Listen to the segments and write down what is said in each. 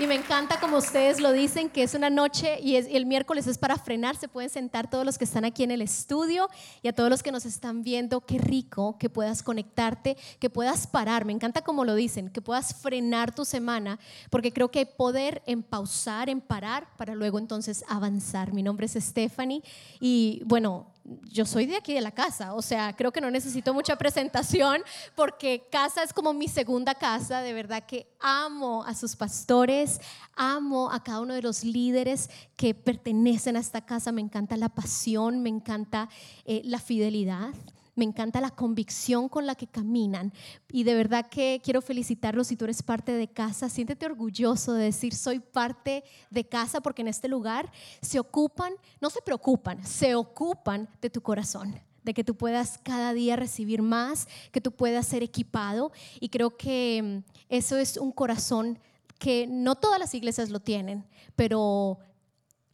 y me encanta como ustedes lo dicen, que es una noche y, el miércoles es para frenar, se pueden sentar todos los que están aquí en el estudio y a todos los que nos están viendo, qué rico que puedas conectarte, que puedas parar, me encanta como lo dicen, que puedas frenar tu semana, porque creo que hay poder en pausar, en parar, para luego entonces avanzar. Mi nombre es Stephanie y bueno, yo soy de aquí de la casa, o sea, creo que no necesito mucha presentación porque casa es como mi segunda casa, de verdad que amo a sus pastores, amo a cada uno de los líderes que pertenecen a esta casa, me encanta la pasión, me encanta eh, la fidelidad. Me encanta la convicción con la que caminan y de verdad que quiero felicitarlos si tú eres parte de casa. Siéntete orgulloso de decir soy parte de casa porque en este lugar se ocupan, no se preocupan, se ocupan de tu corazón de que tú puedas cada día recibir más, que tú puedas ser equipado. Y creo que mm, eso es un corazón que no todas las iglesias lo tienen, pero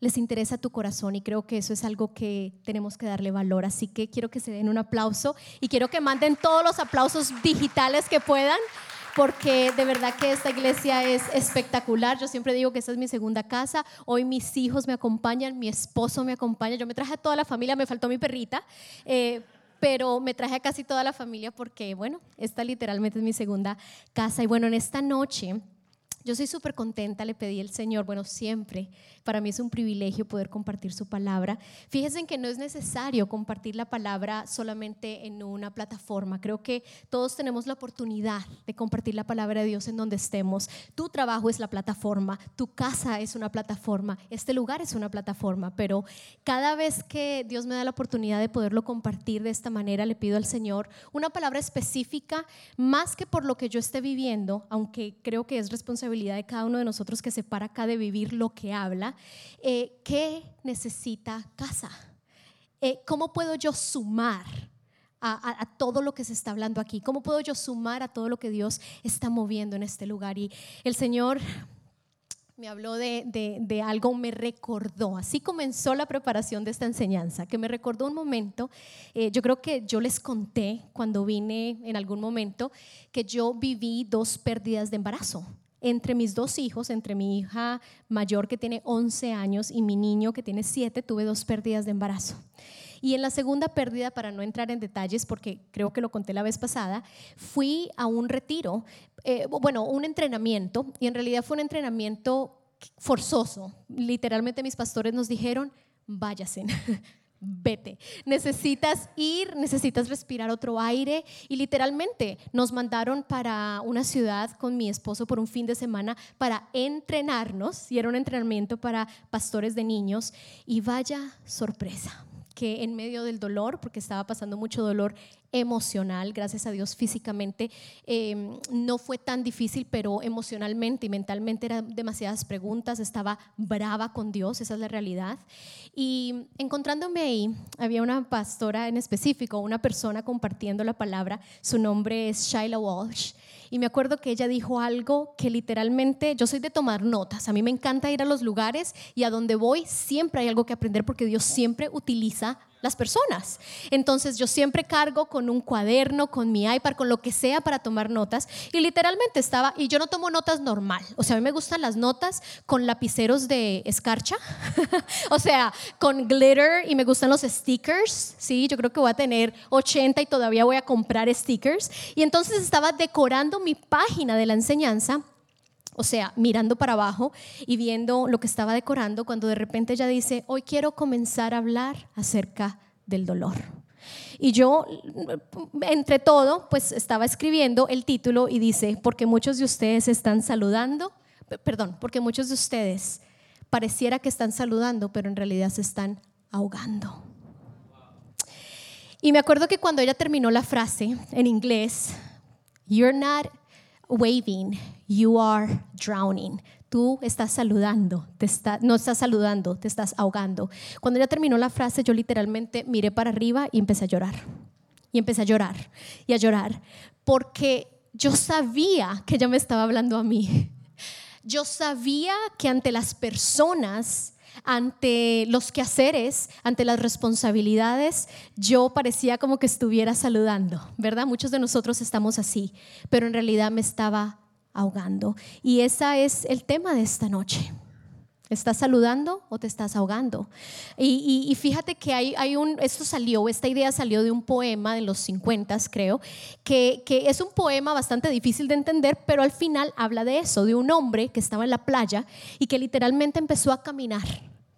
les interesa tu corazón y creo que eso es algo que tenemos que darle valor. Así que quiero que se den un aplauso y quiero que manden todos los aplausos digitales que puedan porque de verdad que esta iglesia es espectacular. Yo siempre digo que esta es mi segunda casa. Hoy mis hijos me acompañan, mi esposo me acompaña. Yo me traje a toda la familia, me faltó mi perrita. Eh, pero me traje a casi toda la familia porque, bueno, esta literalmente es mi segunda casa. Y bueno, en esta noche yo soy súper contenta, le pedí al Señor, bueno, siempre, para mí es un privilegio poder compartir su palabra. Fíjense que no es necesario compartir la palabra solamente en una plataforma. Creo que todos tenemos la oportunidad de compartir la palabra de Dios en donde estemos. Tu trabajo es la plataforma, tu casa es una plataforma, este lugar es una plataforma, pero cada vez que Dios me da la oportunidad de poderlo compartir de esta manera, le pido al Señor una palabra específica, más que por lo que yo esté viviendo, aunque creo que es responsabilidad de cada uno de nosotros que se para acá de vivir lo que habla. Eh, ¿Qué necesita casa? Eh, ¿Cómo puedo yo sumar? A, todo lo que se está hablando aquí? ¿Cómo puedo yo sumar a todo lo que Dios está moviendo en este lugar? Y el Señor me habló de, de, algo, me recordó, así comenzó la preparación de esta enseñanza, que me recordó un momento, eh, yo creo que yo les conté cuando vine en algún momento, que yo viví dos pérdidas de embarazo entre mis dos hijos, entre mi hija mayor que tiene 11 años y mi niño que tiene 7, tuve dos pérdidas de embarazo. Y en la segunda pérdida, para no entrar en detalles, porque creo que lo conté la vez pasada, fui a un retiro, eh, bueno, un entrenamiento, y en realidad fue un entrenamiento forzoso. Literalmente mis pastores nos dijeron, váyasen. vete. Necesitas ir, necesitas respirar otro aire. Y literalmente nos mandaron para una ciudad con mi esposo por un fin de semana para entrenarnos. Y era un entrenamiento para pastores de niños. Y vaya sorpresa que en medio del dolor, porque estaba pasando mucho dolor emocional, gracias a Dios físicamente, em, no fue tan difícil, pero emocionalmente y mentalmente eran demasiadas preguntas, estaba brava con Dios, esa es la realidad. Y encontrándome ahí, había una pastora en específico, una persona compartiendo la palabra, su nombre es Shaila Walsh, y me acuerdo que ella dijo algo que literalmente, yo soy de tomar notas, a mí me encanta ir a los lugares y a donde voy siempre hay algo que aprender porque Dios siempre utiliza las personas. Entonces yo siempre cargo con un cuaderno, con mi iPad, con lo que sea para tomar notas. Y literalmente estaba, y yo no tomo notas normal. O sea, a mí me gustan las notas con lapiceros de escarcha. o sea, con glitter y me gustan los stickers. Sí, yo creo que voy a tener 80 y todavía voy a comprar stickers. Y entonces estaba decorando mi página de la enseñanza o sea, mirando para abajo y viendo lo que estaba decorando, cuando de repente ella dice, hoy quiero comenzar a hablar acerca del dolor. Y yo, entre todo, pues estaba escribiendo el título y dice, porque muchos de ustedes están saludando, perdón, porque muchos de ustedes pareciera que están saludando, pero en realidad se están ahogando. Y me acuerdo que cuando ella terminó la frase en inglés, you're not waving, you are drowning. Tú estás saludando, te está, no estás saludando, te estás ahogando. Cuando ya terminó la frase, yo literalmente miré para arriba y empecé a llorar. Y empecé a llorar y a llorar. Porque yo sabía que ella me estaba hablando a mí. Yo sabía que ante las personas, ante los quehaceres, ante las responsabilidades, yo parecía como que estuviera saludando, ¿verdad? Muchos de nosotros estamos así, pero en realidad me estaba ahogando. Y ese es el tema de esta noche. ¿Estás saludando o te estás ahogando? Y, fíjate que hay, esto salió, esta idea salió de un poema de los 50, creo, que, es un poema bastante difícil de entender, pero al final habla de eso, de un hombre que estaba en la playa y que literalmente empezó a caminar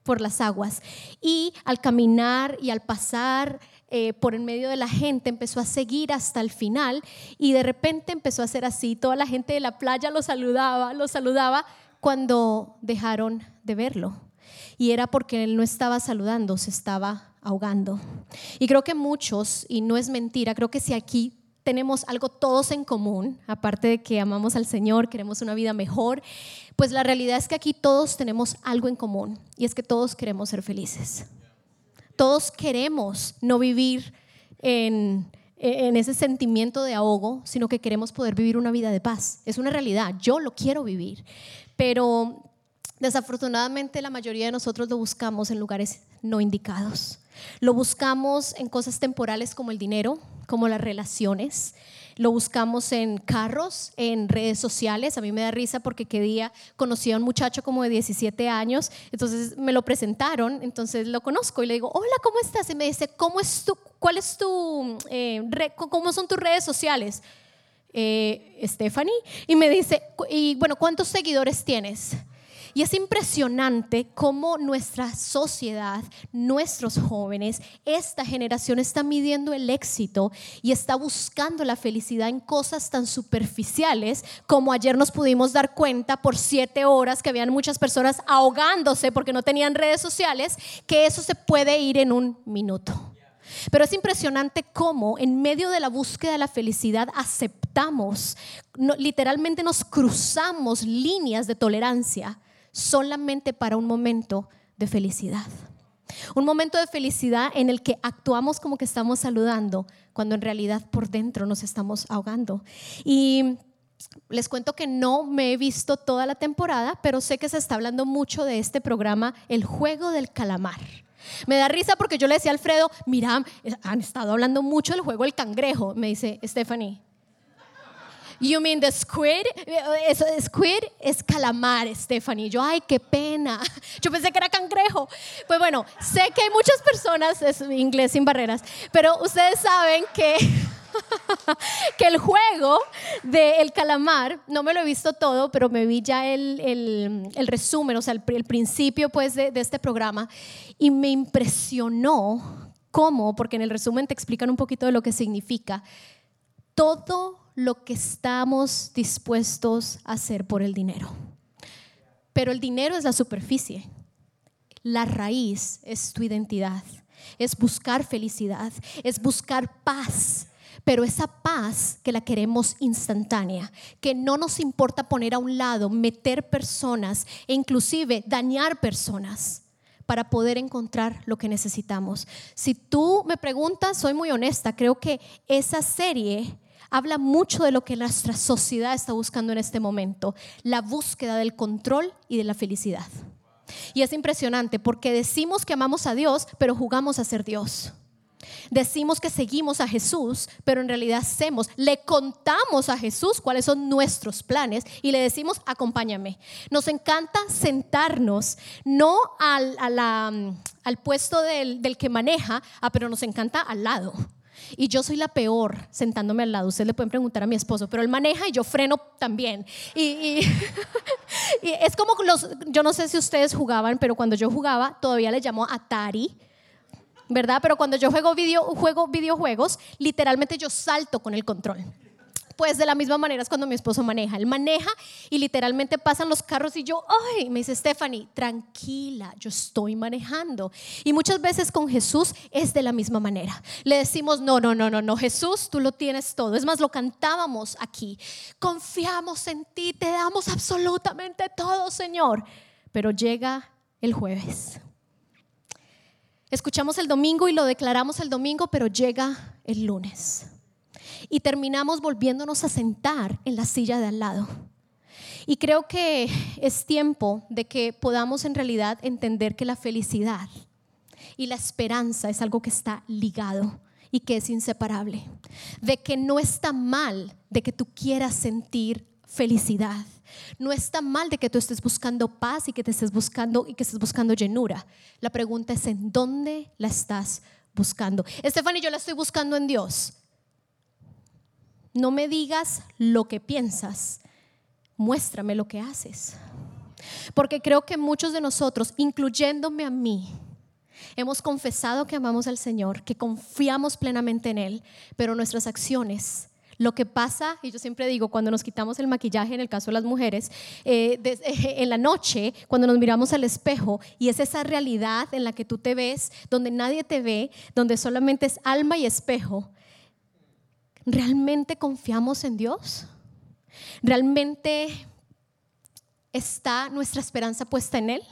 por las aguas. Y al caminar y al pasar eh, por en medio de la gente, empezó a seguir hasta el final y de repente empezó a hacer así. Toda la gente de la playa lo saludaba, lo saludaba cuando dejaron de verlo. Y era porque él no estaba saludando, se estaba ahogando. Y creo que muchos, y no es mentira, creo que si aquí tenemos algo todos en común, aparte de que amamos al Señor, queremos una vida mejor, pues la realidad es que aquí todos tenemos algo en común, y es que todos queremos ser felices. Todos queremos no vivir en, en ese sentimiento de ahogo, sino que queremos poder vivir una vida de paz. Es una realidad, yo lo quiero vivir, pero desafortunadamente la mayoría de nosotros lo buscamos en lugares no indicados. Lo buscamos en cosas temporales como el dinero, como las relaciones. Lo buscamos en carros, en redes sociales. A mí me da risa porque qué día conocí a un muchacho como de 17 años, entonces me lo presentaron, entonces lo conozco y le digo, hola, ¿cómo estás? Y me dice, ¿cómo es tu, cuál es tu, eh, cómo son tus redes sociales? Eh, Stephanie, y me dice, y bueno, ¿cuántos seguidores tienes? Y es impresionante cómo nuestra sociedad, nuestros jóvenes, esta generación está midiendo el éxito y está buscando la felicidad en cosas tan superficiales como ayer nos pudimos dar cuenta por siete horas que habían muchas personas ahogándose porque no tenían redes sociales, que eso se puede ir en un minuto. Pero es impresionante cómo en medio de la búsqueda de la felicidad aceptamos, literalmente nos cruzamos líneas de tolerancia solamente para un momento de felicidad. Un momento de felicidad en el que actuamos como que estamos saludando, cuando en realidad por dentro nos estamos ahogando. Y les cuento que no me he visto toda la temporada, pero sé que se está hablando mucho de este programa, El Juego del Calamar. Me da risa porque yo le decía a Alfredo, mira, han estado hablando mucho del juego del cangrejo. Me dice, Stephanie, You mean the squid? Eso, squid es calamar, Stephanie. Yo, ay, qué pena. Yo pensé que era cangrejo. Pues bueno, sé que hay muchas personas, es inglés sin barreras, pero ustedes saben que, que el juego del calamar, no me lo he visto todo, pero me vi ya el, el, el resumen, o sea, el, el principio pues de, de este programa, y me impresionó cómo, porque en el resumen te explican un poquito de lo que significa, todo lo que estamos dispuestos a hacer por el dinero. Pero el dinero es la superficie. La raíz es tu identidad. Es buscar felicidad, es buscar paz, pero esa paz que la queremos instantánea, que no nos importa poner a un lado, meter personas e inclusive dañar personas para poder encontrar lo que necesitamos. Si tú me preguntas, soy muy honesta, creo que esa serie habla mucho de lo que nuestra sociedad está buscando en este momento, la búsqueda del control y de la felicidad. Y es impresionante porque decimos que amamos a Dios, pero jugamos a ser Dios. Decimos que seguimos a Jesús, pero en realidad hacemos, le contamos a Jesús cuáles son nuestros planes y le decimos, acompáñame. Nos encanta sentarnos, no al, al puesto del, del que maneja, ah, pero nos encanta al lado. Y yo soy la peor sentándome al lado. Ustedes le pueden preguntar a mi esposo, pero él maneja y yo freno también. Y, es como los, yo no sé si ustedes jugaban, pero cuando yo jugaba todavía le llamo Atari. ¿Verdad? Pero cuando yo juego, video, juego videojuegos, literalmente yo salto con el control. Pues de la misma manera es cuando mi esposo maneja. Él maneja y literalmente pasan los carros y yo, ay, me dice Stephanie, tranquila, yo estoy manejando. Y muchas veces con Jesús es de la misma manera. Le decimos, no, no, no, no, no, Jesús, tú lo tienes todo. Es más, lo cantábamos aquí. Confiamos en ti, te damos absolutamente todo, Señor. Pero llega el jueves. Escuchamos el domingo y lo declaramos el domingo, pero llega el lunes. Y terminamos volviéndonos a sentar en la silla de al lado. Y creo que es tiempo de que podamos en realidad entender que la felicidad y la esperanza es algo que está ligado y que es inseparable. De que no está mal de que tú quieras sentir felicidad. No está mal de que tú estés buscando paz y que te estés buscando y que estés buscando llenura. La pregunta es en dónde la estás buscando. Estefany, yo la estoy buscando en Dios. No me digas lo que piensas, muéstrame lo que haces. Porque creo que muchos de nosotros, incluyéndome a mí, hemos confesado que amamos al Señor, que confiamos plenamente en Él, pero nuestras acciones lo que pasa, y yo siempre digo, cuando nos quitamos el maquillaje, en el caso de las mujeres, eh, en la noche, cuando nos miramos al espejo, y es esa realidad en la que tú te ves, donde nadie te ve, donde solamente es alma y espejo, ¿realmente confiamos en Dios? ¿Realmente está nuestra esperanza puesta en Él?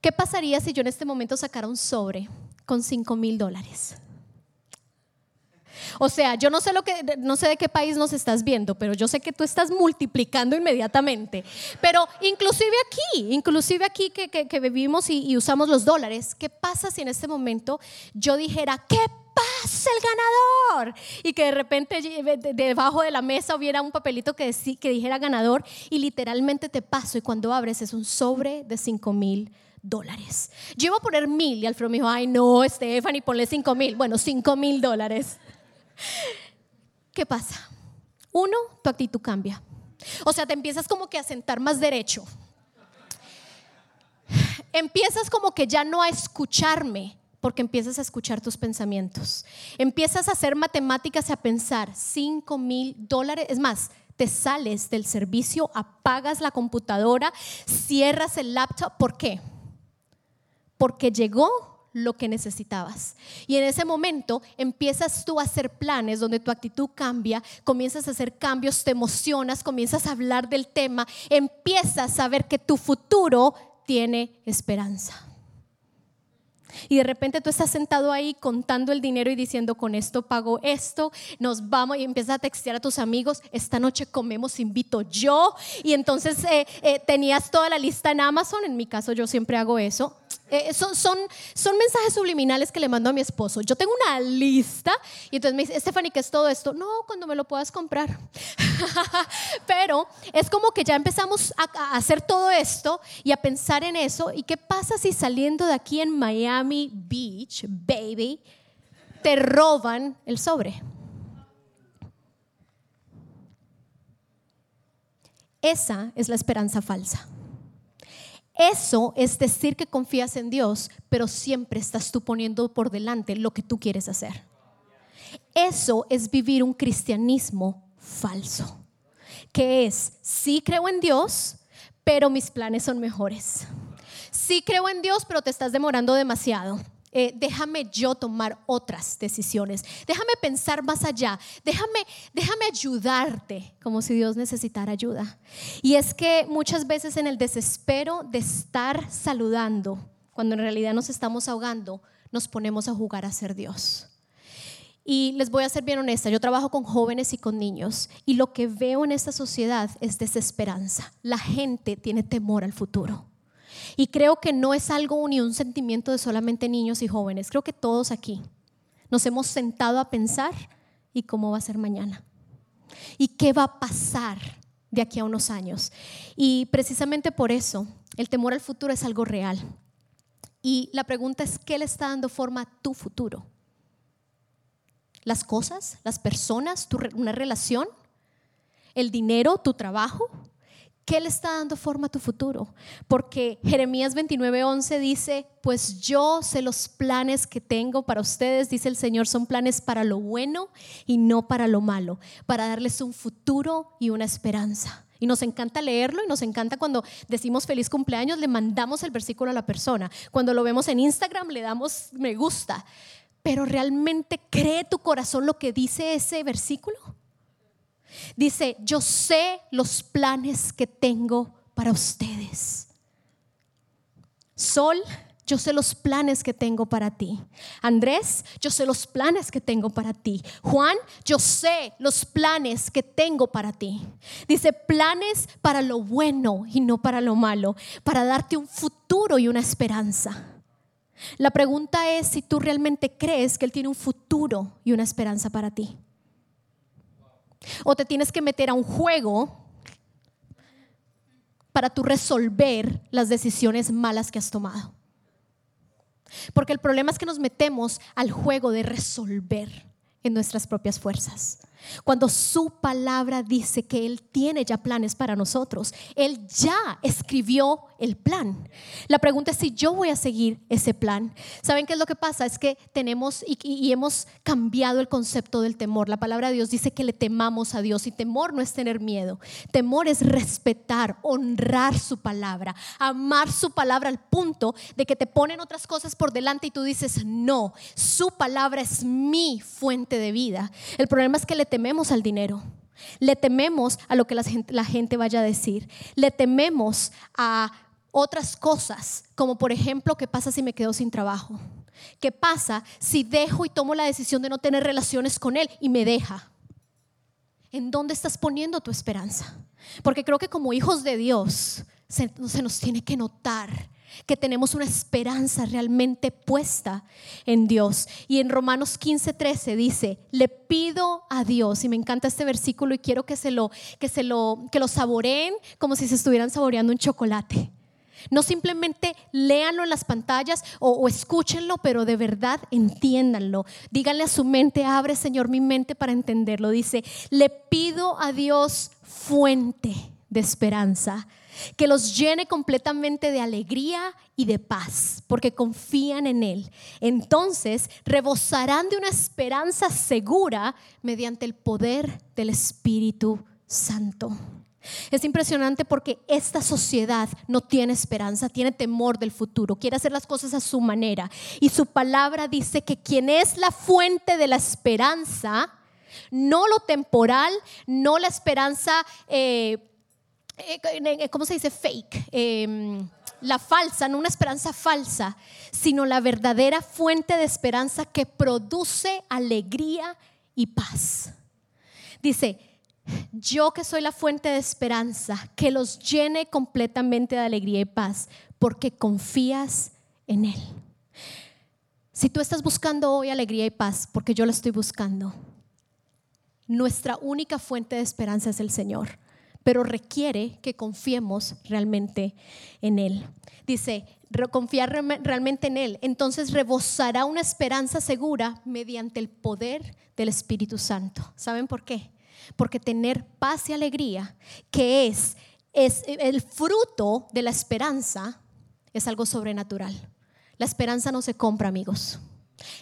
¿Qué pasaría si yo en este momento sacara un sobre con 5 mil dólares? O sea, yo no sé lo que no sé de qué país nos estás viendo, pero yo sé que tú estás multiplicando inmediatamente. Pero inclusive aquí, inclusive aquí que, que, vivimos y, usamos los dólares, ¿qué pasa si en este momento yo dijera, ¿qué pasa el ganador? Y que de repente debajo de la mesa hubiera un papelito que, que dijera ganador y literalmente te paso y cuando abres es un sobre de 5 mil dólares. Yo iba a poner mil y Alfredo me dijo, ay no, Stephanie, ponle 5 mil. Bueno, 5 mil dólares. ¿Qué pasa? Uno, tu actitud cambia. O sea, te empiezas como que a sentar más derecho. Empiezas como que ya no a escucharme, porque empiezas a escuchar tus pensamientos. Empiezas a hacer matemáticas y a pensar 5 mil dólares. Es más, te sales del servicio, apagas la computadora, cierras el laptop. ¿Por qué? Porque llegó lo que necesitabas. Y en ese momento empiezas tú a hacer planes donde tu actitud cambia, comienzas a hacer cambios, te emocionas, comienzas a hablar del tema, empiezas a ver que tu futuro tiene esperanza. Y de repente tú estás sentado ahí contando el dinero y diciendo, con esto pago esto, nos vamos y empiezas a textear a tus amigos, esta noche comemos, invito yo. Y entonces eh, eh, tenías toda la lista en Amazon, en mi caso yo siempre hago eso. Eh, son, son, mensajes subliminales que le mando a mi esposo. Yo tengo una lista y entonces me dice, Stephanie, ¿qué es todo esto? No, cuando me lo puedas comprar. Pero es como que ya empezamos a, a hacer todo esto y a pensar en eso. ¿Y qué pasa si saliendo de aquí en Miami Beach, baby, te roban el sobre? Esa es la esperanza falsa. Eso es decir que confías en Dios, pero siempre estás tú poniendo por delante lo que tú quieres hacer. Eso es vivir un cristianismo falso, que es, sí creo en Dios, pero mis planes son mejores. Sí creo en Dios, pero te estás demorando demasiado. Eh, déjame yo tomar otras decisiones, déjame pensar más allá, déjame, déjame ayudarte como si Dios necesitara ayuda. Y es que muchas veces en el desespero de estar saludando, cuando en realidad nos estamos ahogando, nos ponemos a jugar a ser Dios. Y les voy a ser bien honesta, yo trabajo con jóvenes y con niños y lo que veo en esta sociedad es desesperanza. La gente tiene temor al futuro. Y creo que no es algo ni un sentimiento de solamente niños y jóvenes. Creo que todos aquí nos hemos sentado a pensar y cómo va a ser mañana. Y qué va a pasar de aquí a unos años. Y precisamente por eso el temor al futuro es algo real. Y la pregunta es, ¿qué le está dando forma a tu futuro? ¿Las cosas? ¿Las personas? ¿Una relación? ¿El dinero? ¿Tu trabajo? ¿Qué le está dando forma a tu futuro? Porque Jeremías 29:11 dice, pues yo sé los planes que tengo para ustedes, dice el Señor, son planes para lo bueno y no para lo malo, para darles un futuro y una esperanza. Y nos encanta leerlo y nos encanta cuando decimos feliz cumpleaños, le mandamos el versículo a la persona. Cuando lo vemos en Instagram, le damos me gusta. Pero realmente cree tu corazón lo que dice ese versículo? Dice, yo sé los planes que tengo para ustedes. Sol yo sé los planes que tengo para ti. Andrés, yo sé los planes que tengo para ti. Juan, yo sé los planes que tengo para ti. Dice, planes para lo bueno y no para lo malo, para darte un futuro y una esperanza. La pregunta es si tú realmente crees que Él tiene un futuro y una esperanza para ti. O te tienes que meter a un juego para tú resolver las decisiones malas que has tomado. Porque el problema es que nos metemos al juego de resolver en nuestras propias fuerzas. Cuando su palabra dice que Él tiene ya planes para nosotros, Él ya escribió el plan. La pregunta es si yo voy a seguir ese plan. ¿Saben qué es lo que pasa? Es que tenemos y, hemos cambiado el concepto del temor. La palabra de Dios dice que le temamos a Dios y temor no es tener miedo. Temor es respetar, honrar su palabra, amar su palabra al punto de que te ponen otras cosas por delante y tú dices, no, su palabra es mi fuente de vida. El problema es que le tememos al dinero. Le tememos a lo que la gente, vaya a decir. Le tememos a otras cosas, como por ejemplo, ¿qué pasa si me quedo sin trabajo? ¿Qué pasa si dejo y tomo la decisión de no tener relaciones con él y me deja? ¿En dónde estás poniendo tu esperanza? Porque creo que como hijos de Dios se nos tiene que notar que tenemos una esperanza realmente puesta en Dios. Y en Romanos 15, 13 dice, le pido a Dios, y me encanta este versículo y quiero que se lo, que se lo, que lo saboreen como si se estuvieran saboreando un chocolate. No simplemente léanlo en las pantallas o, o, escúchenlo, pero de verdad entiéndanlo. Díganle a su mente, abre Señor mi mente para entenderlo. Dice, le pido a Dios fuente de esperanza que los llene completamente de alegría y de paz, porque confían en Él. Entonces rebosarán de una esperanza segura mediante el poder del Espíritu Santo. Es impresionante porque esta sociedad no tiene esperanza, tiene temor del futuro, quiere hacer las cosas a su manera. Y su palabra dice que quien es la fuente de la esperanza, no lo temporal, no la esperanza eh, ¿cómo se dice? Fake. Em, la falsa, no una esperanza falsa, sino la verdadera fuente de esperanza que produce alegría y paz. Dice, yo que soy la fuente de esperanza, que los llene completamente de alegría y paz, porque confías en Él. Si tú estás buscando hoy alegría y paz, porque yo la estoy buscando, nuestra única fuente de esperanza es el Señor pero requiere que confiemos realmente en Él. Dice, confiar realmente en Él, entonces rebosará una esperanza segura mediante el poder del Espíritu Santo. ¿Saben por qué? Porque tener paz y alegría, que es, es el fruto de la esperanza, es algo sobrenatural. La esperanza no se compra, amigos.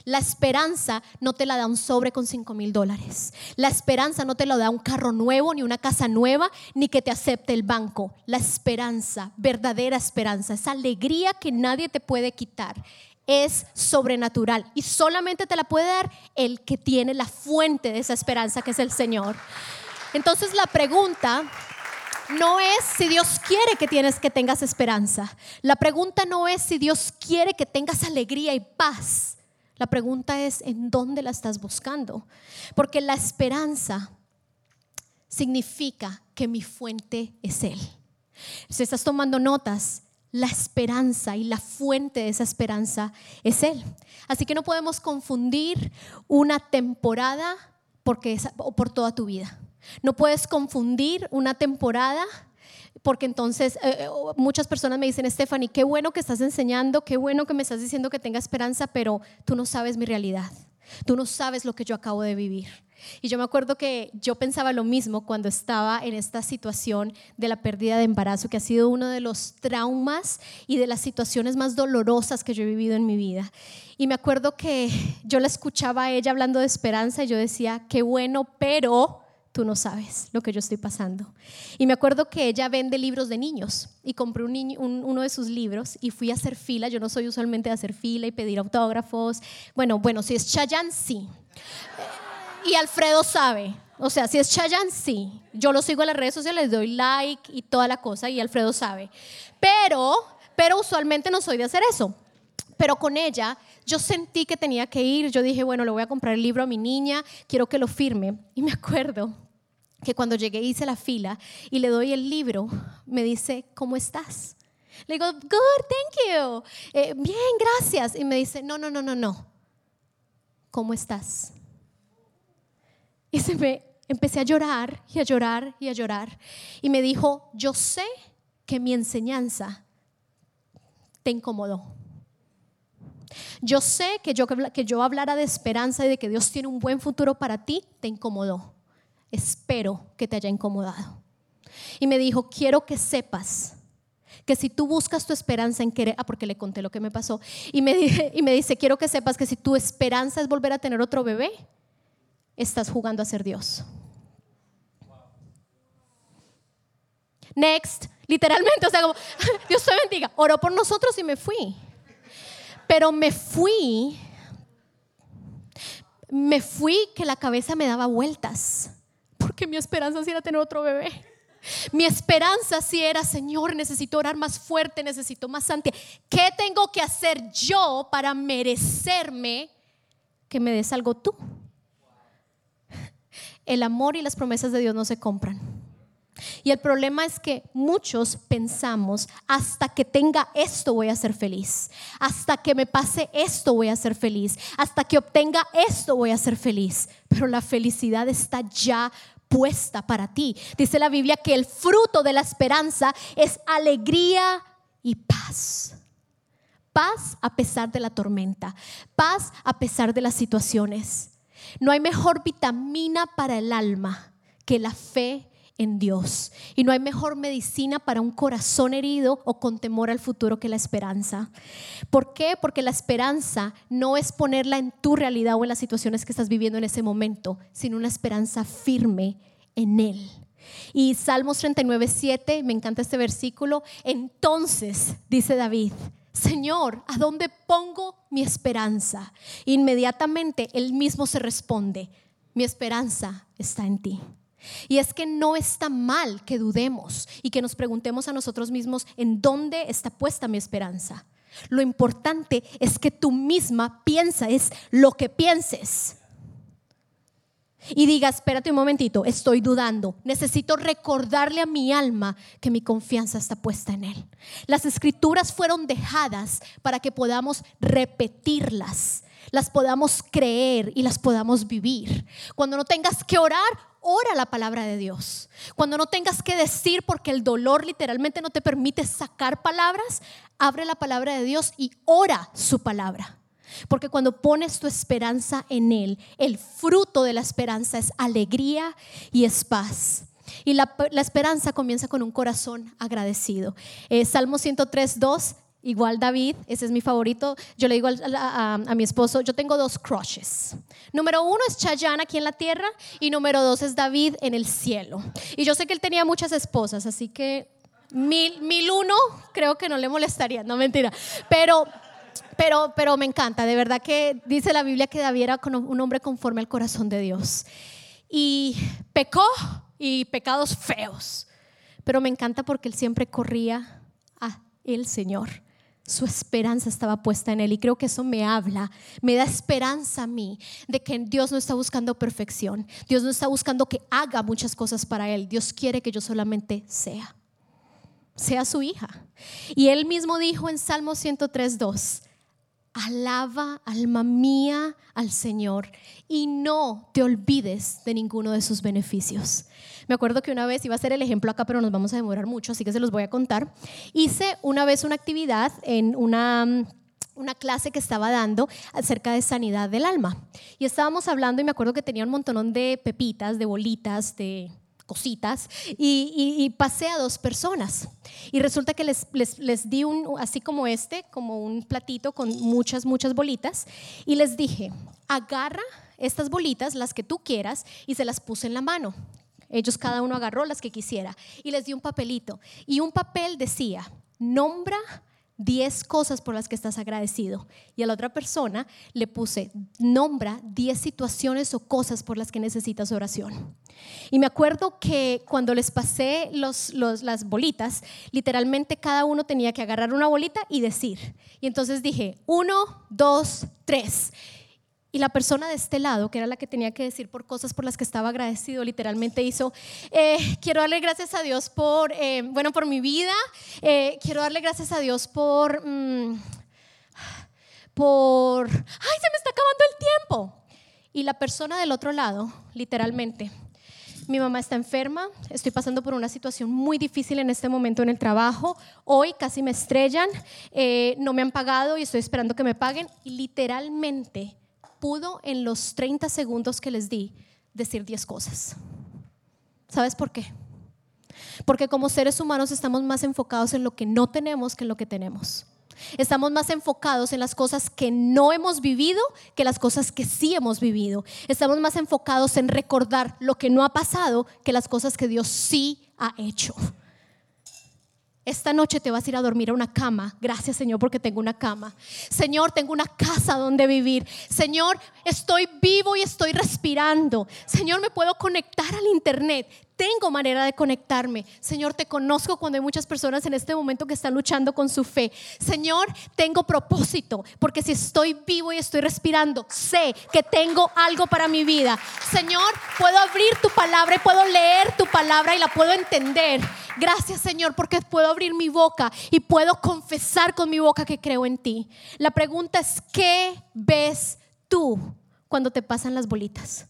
La esperanza no te la da un sobre con 5 mil dólares. La esperanza no te la da un carro nuevo, ni una casa nueva, ni que te acepte el banco. La esperanza, verdadera esperanza, esa alegría que nadie te puede quitar, es sobrenatural y solamente te la puede dar el que tiene la fuente de esa esperanza, que es el Señor. Entonces la pregunta no es si Dios quiere que tienes que tengas esperanza. La pregunta no es si Dios quiere que tengas alegría y paz. La pregunta es, ¿en dónde la estás buscando? Porque la esperanza significa que mi fuente es Él. Si estás tomando notas, la esperanza y la fuente de esa esperanza es Él. Así que no podemos confundir una temporada porque es, por toda tu vida. No puedes confundir una temporada porque entonces eh, eh, muchas personas me dicen, Stephanie, qué bueno que estás enseñando, qué bueno que me estás diciendo que tenga esperanza, pero tú no sabes mi realidad, tú no sabes lo que yo acabo de vivir. Y yo me acuerdo que yo pensaba lo mismo cuando estaba en esta situación de la pérdida de embarazo, que ha sido uno de los traumas y de las situaciones más dolorosas que yo he vivido en mi vida. Y me acuerdo que yo la escuchaba a ella hablando de esperanza y yo decía, qué bueno, pero tú no sabes lo que yo estoy pasando. Y me acuerdo que ella vende libros de niños y compré uno de sus libros y fui a hacer fila. Yo no soy usualmente de hacer fila y pedir autógrafos. Bueno, bueno, si es Chayanne, sí. Y Alfredo sabe. O sea, si es Chayanne, sí. Yo lo sigo en las redes sociales, doy like y toda la cosa y Alfredo sabe. Pero, pero usualmente no soy de hacer eso. Pero con ella yo sentí que tenía que ir. Yo dije, bueno, le voy a comprar el libro a mi niña, quiero que lo firme. Y me acuerdo que cuando llegué hice la fila y le doy el libro, me dice, ¿cómo estás? Le digo, good, thank you. Eh, bien, gracias. Y me dice, no, no, no, no, no. ¿Cómo estás? Y se me empecé a llorar y a llorar y a llorar. Y me dijo, yo sé que mi enseñanza te incomodó. Yo sé que yo, que yo hablara de esperanza y de que Dios tiene un buen futuro para ti, te incomodó. Espero que te haya incomodado. Y me dijo, quiero que sepas que si tú buscas tu esperanza en querer, ah, porque le conté lo que me pasó, y me, y me dice, quiero que sepas que si tu esperanza es volver a tener otro bebé, estás jugando a ser Dios. Next, literalmente, o sea, como, Dios te bendiga, oró por nosotros y me fui. Pero me fui, me fui que la cabeza me daba vueltas, porque mi esperanza sí era tener otro bebé. Mi esperanza sí era, Señor, necesito orar más fuerte, necesito más santidad. ¿Qué tengo que hacer yo para merecerme que me des algo tú? El amor y las promesas de Dios no se compran. Y el problema es que muchos pensamos, hasta que tenga esto voy a ser feliz, hasta que me pase esto voy a ser feliz, hasta que obtenga esto voy a ser feliz. Pero la felicidad está ya puesta para ti. Dice la Biblia que el fruto de la esperanza es alegría y paz. Paz a pesar de la tormenta, paz a pesar de las situaciones. No hay mejor vitamina para el alma que la fe en Dios. Y no hay mejor medicina para un corazón herido o con temor al futuro que la esperanza. ¿Por qué? Porque la esperanza no es ponerla en tu realidad o en las situaciones que estás viviendo en ese momento, sino una esperanza firme en Él. Y Salmos 39, 7, me encanta este versículo. Entonces, dice David, Señor, ¿a dónde pongo mi esperanza? Inmediatamente Él mismo se responde, mi esperanza está en ti. Y es que no está mal que dudemos y que nos preguntemos a nosotros mismos en dónde está puesta mi esperanza. Lo importante es que tú misma piensas lo que pienses. Y diga, espérate un momentito, estoy dudando. Necesito recordarle a mi alma que mi confianza está puesta en Él. Las escrituras fueron dejadas para que podamos repetirlas, las podamos creer y las podamos vivir. Cuando no tengas que orar, ora la palabra de Dios. Cuando no tengas que decir porque el dolor literalmente no te permite sacar palabras, abre la palabra de Dios y ora su palabra. Porque cuando pones tu esperanza en Él, el fruto de la esperanza es alegría y es paz. Y la, esperanza comienza con un corazón agradecido. Eh, Salmo 103, 2 Igual David, ese es mi favorito. Yo le digo a, mi esposo, yo tengo dos crushes. Número uno es Chayanne aquí en la tierra y número dos es David en el cielo. Y yo sé que él tenía muchas esposas, así que mil, mil uno creo que no le molestaría, no mentira. Pero, pero, pero me encanta, de verdad que dice la Biblia que David era un hombre conforme al corazón de Dios. Y pecó y pecados feos, pero me encanta porque él siempre corría a el Señor su esperanza estaba puesta en Él. Y creo que eso me habla, me da esperanza a mí de que Dios no está buscando perfección. Dios no está buscando que haga muchas cosas para Él. Dios quiere que yo solamente sea, sea su hija. Y Él mismo dijo en Salmo 103, 2, Alaba, alma mía, al Señor y no te olvides de ninguno de sus beneficios. Me acuerdo que una vez iba a ser el ejemplo acá, pero nos vamos a demorar mucho, así que se los voy a contar. Hice una vez una actividad en una clase que estaba dando acerca de sanidad del alma. Y estábamos hablando y me acuerdo que tenía un montón de pepitas, de bolitas, de cositas y, pasé a dos personas. Y resulta que les, les, di un, así como este, como un platito con muchas, muchas bolitas y les dije, agarra estas bolitas, las que tú quieras, y se las puse en la mano. Ellos cada uno agarró las que quisiera y les di un papelito. Y un papel decía, nombra 10 cosas por las que estás agradecido. Y a la otra persona le puse, nombra 10 situaciones o cosas por las que necesitas oración. Y me acuerdo que cuando les pasé los, las bolitas, literalmente cada uno tenía que agarrar una bolita y decir. Y entonces dije, uno, dos, tres. Y la persona de este lado, que era la que tenía que decir por cosas por las que estaba agradecido, literalmente hizo, eh, quiero darle gracias a Dios por, eh, bueno, por mi vida, eh, quiero darle gracias a Dios por, mm, por, ay, se me está acabando el tiempo. Y la persona del otro lado, literalmente, mi mamá está enferma, estoy pasando por una situación muy difícil en este momento en el trabajo, hoy casi me estrellan, no me han pagado y estoy esperando que me paguen. Y literalmente pudo en los 30 segundos que les di decir 10 cosas. ¿Sabes por qué? Porque como seres humanos estamos más enfocados en lo que no tenemos que en lo que tenemos. Estamos más enfocados en las cosas que no hemos vivido que las cosas que sí hemos vivido. Estamos más enfocados en recordar lo que no ha pasado que las cosas que Dios sí ha hecho. Esta noche te vas a ir a dormir a una cama. Gracias Señor porque tengo una cama. Señor, tengo una casa donde vivir. Señor, estoy vivo y estoy respirando. Señor, me puedo conectar al internet tengo manera de conectarme. Señor, te conozco cuando hay muchas personas en este momento que están luchando con su fe. Señor, tengo propósito, porque si estoy vivo y estoy respirando, sé que tengo algo para mi vida. Señor, puedo abrir tu palabra y puedo leer tu palabra y la puedo entender. Gracias, Señor, porque puedo abrir mi boca y puedo confesar con mi boca que creo en ti. La pregunta es, ¿qué ves tú cuando te pasan las bolitas?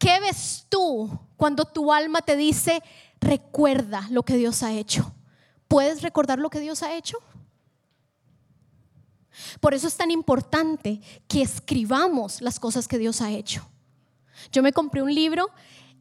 ¿Qué ves tú cuando tu alma te dice, recuerda lo que Dios ha hecho? ¿Puedes recordar lo que Dios ha hecho? Por eso es tan importante que escribamos las cosas que Dios ha hecho. Yo me compré un libro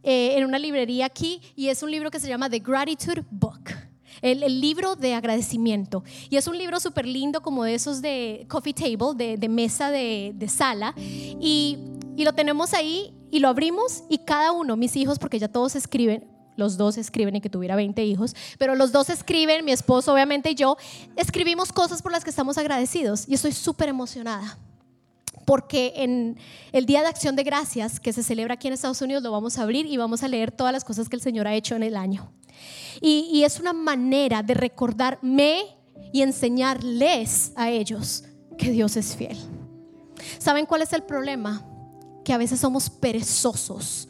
eh, en una librería aquí y es un libro que se llama The Gratitude Book. El, libro de agradecimiento. Y es un libro súper lindo como de esos de coffee table, de, mesa de, de sala. Y, y lo tenemos ahí y lo abrimos y cada uno, mis hijos, porque ya todos escriben, los dos escriben y que tuviera 20 hijos, pero los dos escriben, mi esposo obviamente y yo, escribimos cosas por las que estamos agradecidos y estoy súper emocionada. Porque en el Día de Acción de Gracias, que se celebra aquí en Estados Unidos, lo vamos a abrir y vamos a leer todas las cosas que el Señor ha hecho en el año. Y, es una manera de recordarme y enseñarles a ellos que Dios es fiel. ¿Saben cuál es el problema? que a veces somos perezosos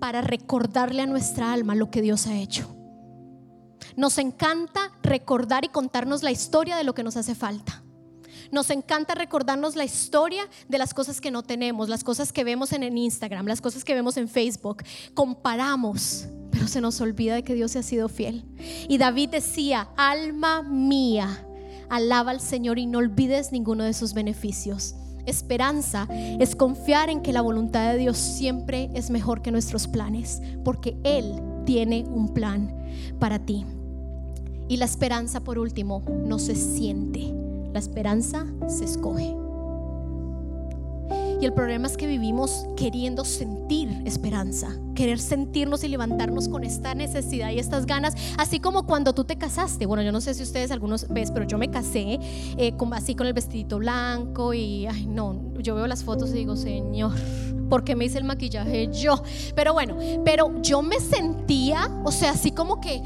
para recordarle a nuestra alma lo que Dios ha hecho. Nos encanta recordar y contarnos la historia de lo que nos hace falta. Nos encanta recordarnos la historia de las cosas que no tenemos, las cosas que vemos en el Instagram, las cosas que vemos en Facebook. Comparamos, pero se nos olvida de que Dios se ha sido fiel. Y David decía, alma mía, alaba al Señor y no olvides ninguno de sus beneficios. Esperanza es confiar en que la voluntad de Dios siempre es mejor que nuestros planes, porque Él tiene un plan para ti. Y la esperanza, por último, no se siente, la esperanza se escoge. Y el problema es que vivimos queriendo sentir esperanza, querer sentirnos y levantarnos con esta necesidad y estas ganas, así como cuando tú te casaste. Bueno, yo no sé si ustedes algunos ves, pero yo me casé eh, así con el vestidito blanco y, ay, no, yo veo las fotos y digo, Señor, ¿por qué me hice el maquillaje yo? Pero bueno, pero yo me sentía, o sea, así como que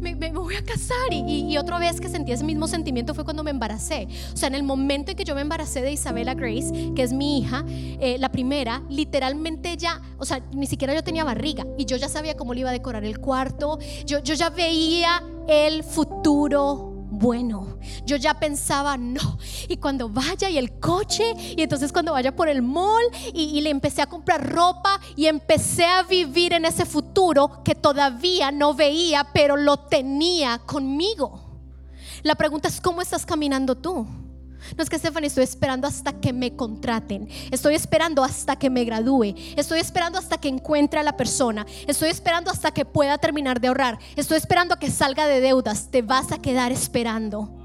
me, voy a casar. Y, otra vez que sentí ese mismo sentimiento fue cuando me embaracé. O sea, en el momento en que yo me embaracé de Isabela Grace, que es mi hija, eh, la primera, literalmente ya, o sea, ni siquiera yo tenía barriga y yo ya sabía cómo le iba a decorar el cuarto. Yo, yo ya veía el futuro bueno. Yo ya pensaba, no. Y cuando vaya y el coche, y entonces cuando vaya por el mall, y, le empecé a comprar ropa y empecé a vivir en ese futuro que todavía no veía, pero lo tenía conmigo. La pregunta es, ¿cómo estás caminando tú? No es que Stephanie, estoy esperando hasta que me contraten. Estoy esperando hasta que me gradúe. Estoy esperando hasta que encuentre a la persona. Estoy esperando hasta que pueda terminar de ahorrar. Estoy esperando que salga de deudas. Te vas a quedar esperando.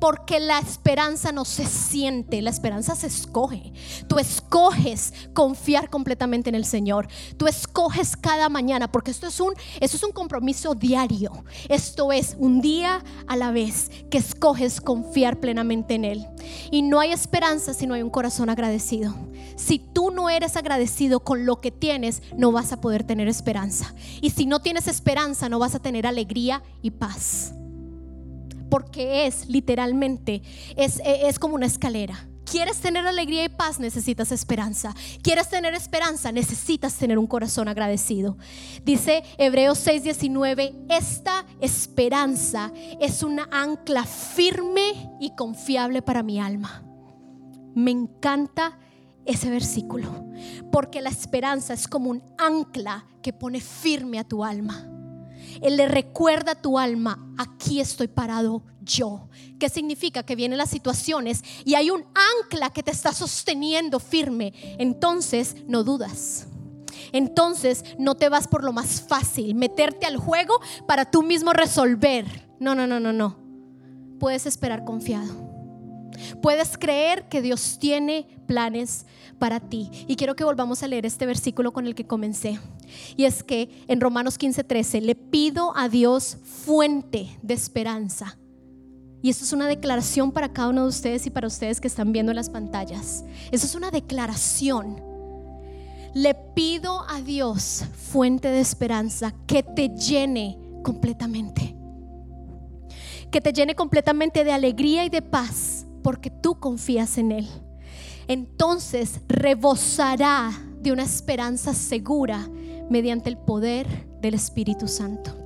Porque la esperanza no se siente, la esperanza se escoge. Tú escoges confiar completamente en el Señor. Tú escoges cada mañana, porque esto es un, esto es un compromiso diario. Esto es un día a la vez que escoges confiar plenamente en Él. Y no hay esperanza si no hay un corazón agradecido. Si tú no eres agradecido con lo que tienes, no vas a poder tener esperanza. Y si no tienes esperanza, no vas a tener alegría y paz. Porque es literalmente, es, es como una escalera. ¿Quieres tener alegría y paz? Necesitas esperanza. ¿Quieres tener esperanza? Necesitas tener un corazón agradecido. Dice Hebreos 6:19, esta esperanza es una ancla firme y confiable para mi alma. Me encanta ese versículo, porque la esperanza es como un ancla que pone firme a tu alma. Él le recuerda a tu alma, aquí estoy parado yo. ¿Qué significa? Que vienen las situaciones y hay un ancla que te está sosteniendo firme. Entonces no dudas. Entonces no te vas por lo más fácil, meterte al juego para tú mismo resolver. No, no, no, no, no. Puedes esperar confiado. Puedes creer que Dios tiene planes para ti. Y quiero que volvamos a leer este versículo con el que comencé. Y es que en Romanos 15:13 le pido a Dios fuente de esperanza. Y esto es una declaración para cada uno de ustedes y para ustedes que están viendo en las pantallas. Eso es una declaración. Le pido a Dios fuente de esperanza que te llene completamente. Que te llene completamente de alegría y de paz porque tú confías en Él. Entonces rebosará de una esperanza segura mediante el poder del Espíritu Santo.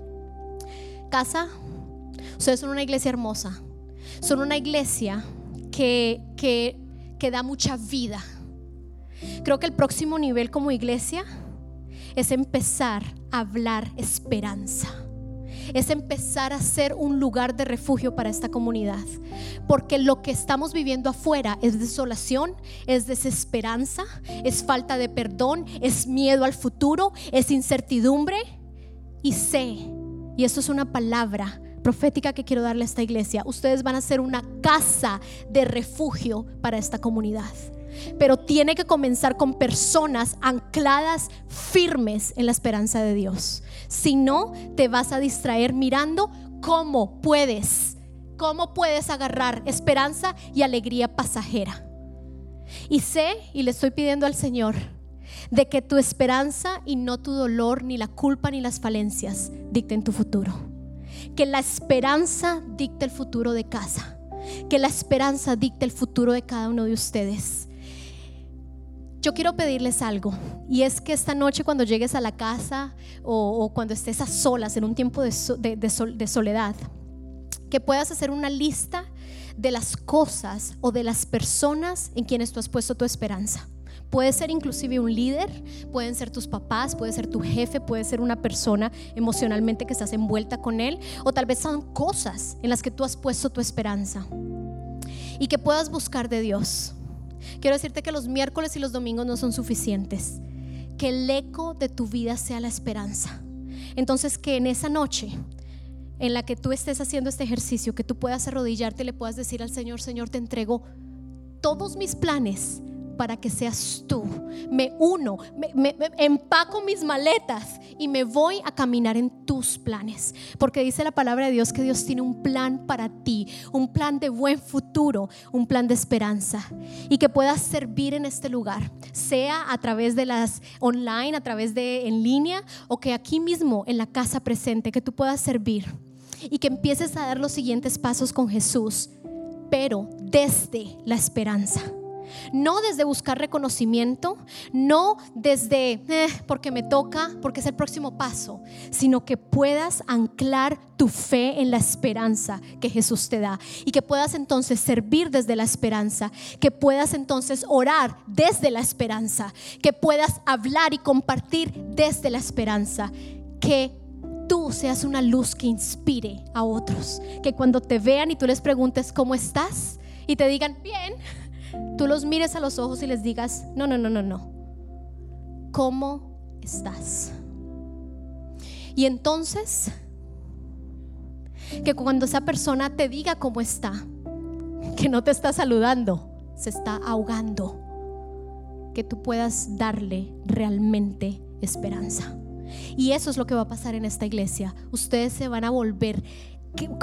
Casa, ustedes son una iglesia hermosa, son una iglesia que, que, que da mucha vida. Creo que el próximo nivel como iglesia es empezar a hablar esperanza es empezar a ser un lugar de refugio para esta comunidad. Porque lo que estamos viviendo afuera es desolación, es desesperanza, es falta de perdón, es miedo al futuro, es incertidumbre. Y sé, y esto es una palabra profética que quiero darle a esta iglesia, ustedes van a ser una casa de refugio para esta comunidad pero tiene que comenzar con personas ancladas firmes en la esperanza de Dios. Si no, te vas a distraer mirando cómo puedes, cómo puedes agarrar esperanza y alegría pasajera. Y sé, y le estoy pidiendo al Señor, de que tu esperanza y no tu dolor, ni la culpa, ni las falencias dicten tu futuro. Que la esperanza dicte el futuro de casa. Que la esperanza dicte el futuro de cada uno de ustedes. Yo quiero pedirles algo y es que esta noche cuando llegues a la casa o, cuando estés a solas en un tiempo de, soledad, que puedas hacer una lista de las cosas o de las personas en quienes tú has puesto tu esperanza. Puede ser inclusive un líder, pueden ser tus papás, puede ser tu jefe, puede ser una persona emocionalmente que estás envuelta con él, o tal vez son cosas en las que tú has puesto tu esperanza. Y que puedas buscar de Dios Quiero decirte que los miércoles y los domingos no son suficientes. Que el eco de tu vida sea la esperanza. Entonces que en esa noche en la que tú estés haciendo este ejercicio, que tú puedas arrodillarte y le puedas decir al Señor, Señor, te entrego todos mis planes para que seas tú. Me uno, me, empaco mis maletas y me voy a caminar en tus planes. Porque dice la palabra de Dios que Dios tiene un plan para ti, un plan de buen futuro, un plan de esperanza. Y que puedas servir en este lugar, sea a través de las online, a través de en línea, o que aquí mismo en la casa presente, que tú puedas servir. Y que empieces a dar los siguientes pasos con Jesús, pero desde la esperanza no desde buscar reconocimiento, no desde eh, porque me toca, porque es el próximo paso, sino que puedas anclar tu fe en la esperanza que Jesús te da y que puedas entonces servir desde la esperanza, que puedas entonces orar desde la esperanza, que puedas hablar y compartir desde la esperanza, que tú seas una luz que inspire a otros, que cuando te vean y tú les preguntes cómo estás y te digan, bien, tú los mires a los ojos y les digas, no, no, no, no, no. ¿Cómo estás? Y entonces, que cuando esa persona te diga cómo está, que no te está saludando, se está ahogando. Que tú puedas darle realmente esperanza. Y eso es lo que va a pasar en esta iglesia. Ustedes se van a volver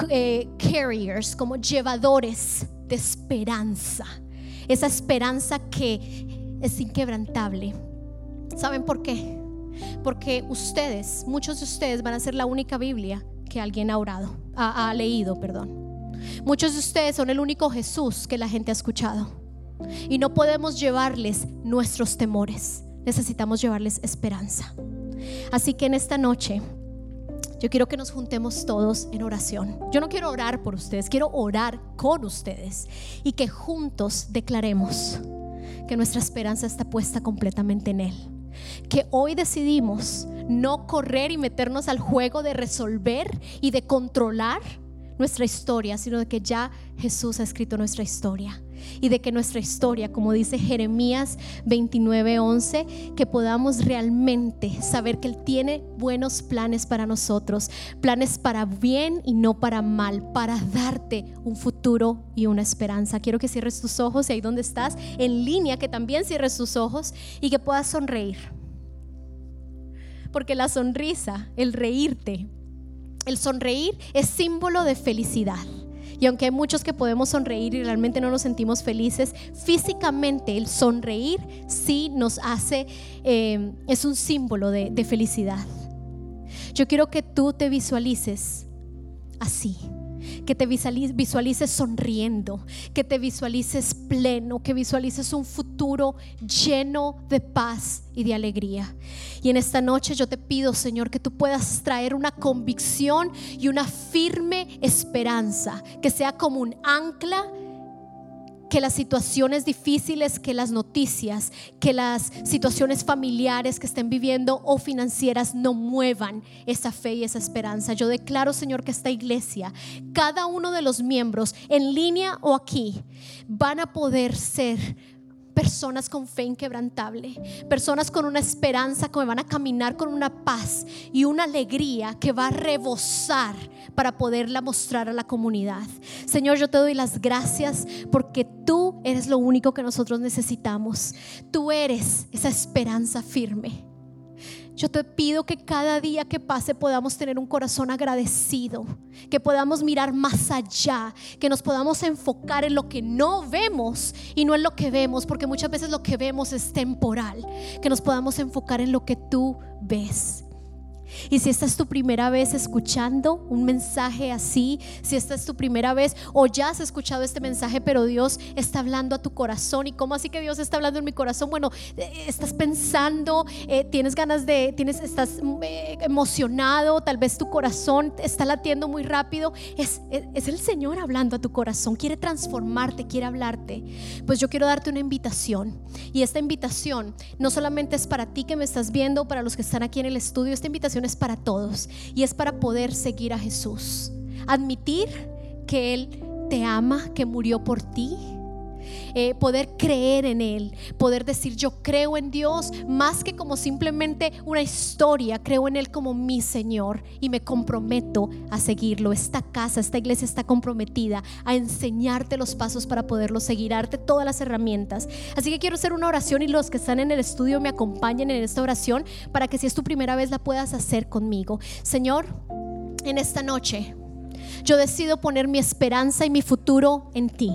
eh, carriers, como llevadores de esperanza. Esa esperanza que es inquebrantable. ¿Saben por qué? Porque ustedes, muchos de ustedes van a ser la única Biblia que alguien ha orado, ha, leído, perdón. Muchos de ustedes son el único Jesús que la gente ha escuchado. Y no podemos llevarles nuestros temores. Necesitamos llevarles esperanza. Así que en esta noche yo quiero que nos juntemos todos en oración. Yo no quiero orar por ustedes, quiero orar con ustedes y que juntos declaremos que nuestra esperanza está puesta completamente en Él. Que hoy decidimos no correr y meternos al juego de resolver y de controlar nuestra historia, sino de que ya Jesús ha escrito nuestra historia y de que nuestra historia, como dice Jeremías 29:11, que podamos realmente saber que Él tiene buenos planes para nosotros, planes para bien y no para mal, para darte un futuro y una esperanza. Quiero que cierres tus ojos y ahí donde estás, en línea, que también cierres tus ojos y que puedas sonreír. Porque la sonrisa, el reírte, el sonreír es símbolo de felicidad. Y aunque hay muchos que podemos sonreír y realmente no nos sentimos felices, físicamente el sonreír sí nos hace, eh, es un símbolo de, de felicidad. Yo quiero que tú te visualices así que te visualices sonriendo, que te visualices pleno, que visualices un futuro lleno de paz y de alegría. Y en esta noche yo te pido, Señor, que tú puedas traer una convicción y una firme esperanza, que sea como un ancla que las situaciones difíciles, que las noticias, que las situaciones familiares que estén viviendo o financieras no muevan esa fe y esa esperanza. Yo declaro, Señor, que esta iglesia, cada uno de los miembros, en línea o aquí, van a poder ser personas con fe inquebrantable, personas con una esperanza que van a caminar con una paz y una alegría que va a rebosar para poderla mostrar a la comunidad. Señor, yo te doy las gracias porque tú eres lo único que nosotros necesitamos. Tú eres esa esperanza firme. Yo te pido que cada día que pase podamos tener un corazón agradecido, que podamos mirar más allá, que nos podamos enfocar en lo que no vemos y no en lo que vemos, porque muchas veces lo que vemos es temporal, que nos podamos enfocar en lo que tú ves. Y si esta es tu primera vez escuchando un mensaje así, si esta es tu primera vez o ya has escuchado este mensaje, pero Dios está hablando a tu corazón. ¿Y cómo así que Dios está hablando en mi corazón? Bueno, eh, estás pensando, eh, tienes ganas de, tienes, estás eh, emocionado, tal vez tu corazón está latiendo muy rápido. Es, es el Señor hablando a tu corazón, quiere transformarte, quiere hablarte. Pues yo quiero darte una invitación. Y esta invitación no solamente es para ti que me estás viendo, para los que están aquí en el estudio, esta invitación es para todos y es para poder seguir a Jesús. Admitir que Él te ama, que murió por ti. Eh, poder creer en Él, poder decir yo creo en Dios más que como simplemente una historia, creo en Él como mi Señor y me comprometo a seguirlo. Esta casa, esta iglesia está comprometida a enseñarte los pasos para poderlo seguir, darte todas las herramientas. Así que quiero hacer una oración y los que están en el estudio me acompañen en esta oración para que si es tu primera vez la puedas hacer conmigo. Señor, en esta noche yo decido poner mi esperanza y mi futuro en ti.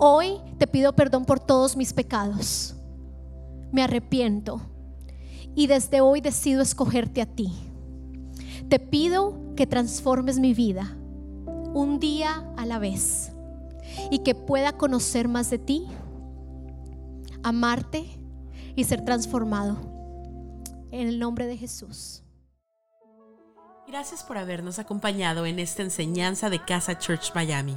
Hoy te pido perdón por todos mis pecados. Me arrepiento y desde hoy decido escogerte a ti. Te pido que transformes mi vida un día a la vez y que pueda conocer más de ti, amarte y ser transformado. En el nombre de Jesús. Gracias por habernos acompañado en esta enseñanza de Casa Church Miami.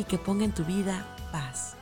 y que ponga en tu vida paz.